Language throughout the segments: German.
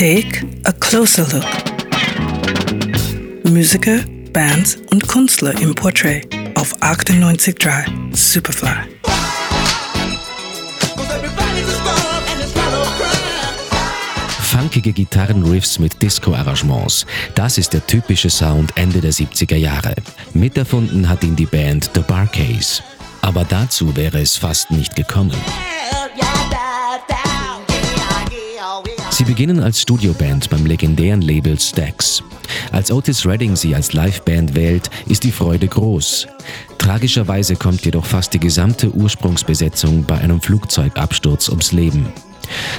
Take a closer look. Musiker, Bands und Künstler im Portrait auf 98.3 Superfly. Funkige Gitarrenriffs mit Disco-Arrangements. Das ist der typische Sound Ende der 70er Jahre. Miterfunden hat ihn die Band The Barcase. Aber dazu wäre es fast nicht gekommen. Sie beginnen als Studioband beim legendären Label Stax. Als Otis Redding sie als Liveband wählt, ist die Freude groß. Tragischerweise kommt jedoch fast die gesamte Ursprungsbesetzung bei einem Flugzeugabsturz ums Leben.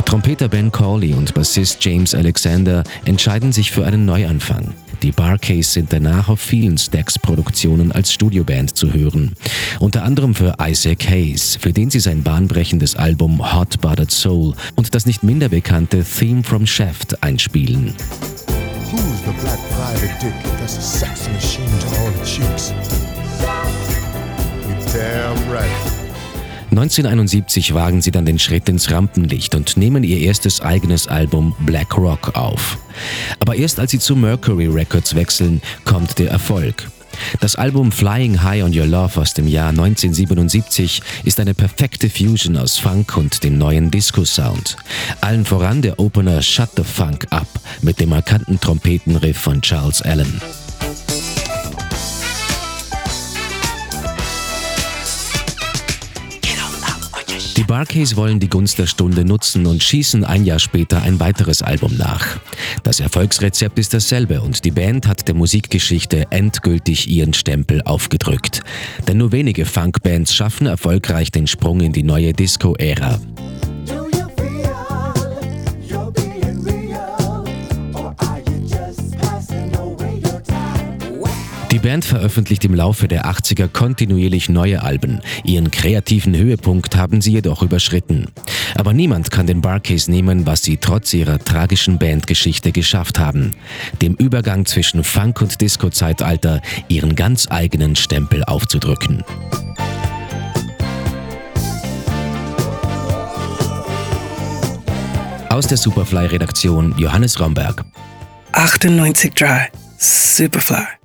Trompeter Ben Corley und Bassist James Alexander entscheiden sich für einen Neuanfang. Die Barcase sind danach auf vielen Stax-Produktionen als Studioband zu hören. Unter anderem für Isaac Hayes, für den sie sein bahnbrechendes Album Hot Buttered Soul und das nicht minder bekannte Theme from Shaft einspielen. Who's the black private dick that's a sex machine to all the chicks? You damn right. 1971 wagen sie dann den Schritt ins Rampenlicht und nehmen ihr erstes eigenes Album Black Rock auf. Aber erst als sie zu Mercury Records wechseln, kommt der Erfolg. Das Album Flying High on Your Love aus dem Jahr 1977 ist eine perfekte Fusion aus Funk und dem neuen Disco-Sound. Allen voran der Opener Shut the Funk Up mit dem markanten Trompetenriff von Charles Allen. Barcase wollen die Gunst der Stunde nutzen und schießen ein Jahr später ein weiteres Album nach. Das Erfolgsrezept ist dasselbe und die Band hat der Musikgeschichte endgültig ihren Stempel aufgedrückt. Denn nur wenige Funkbands schaffen erfolgreich den Sprung in die neue Disco-Ära. Band veröffentlicht im Laufe der 80er kontinuierlich neue Alben. Ihren kreativen Höhepunkt haben sie jedoch überschritten. Aber niemand kann den Barcase nehmen, was sie trotz ihrer tragischen Bandgeschichte geschafft haben. Dem Übergang zwischen Funk- und Disco-Zeitalter ihren ganz eigenen Stempel aufzudrücken. Aus der Superfly-Redaktion Johannes Romberg. 98.3 Superfly.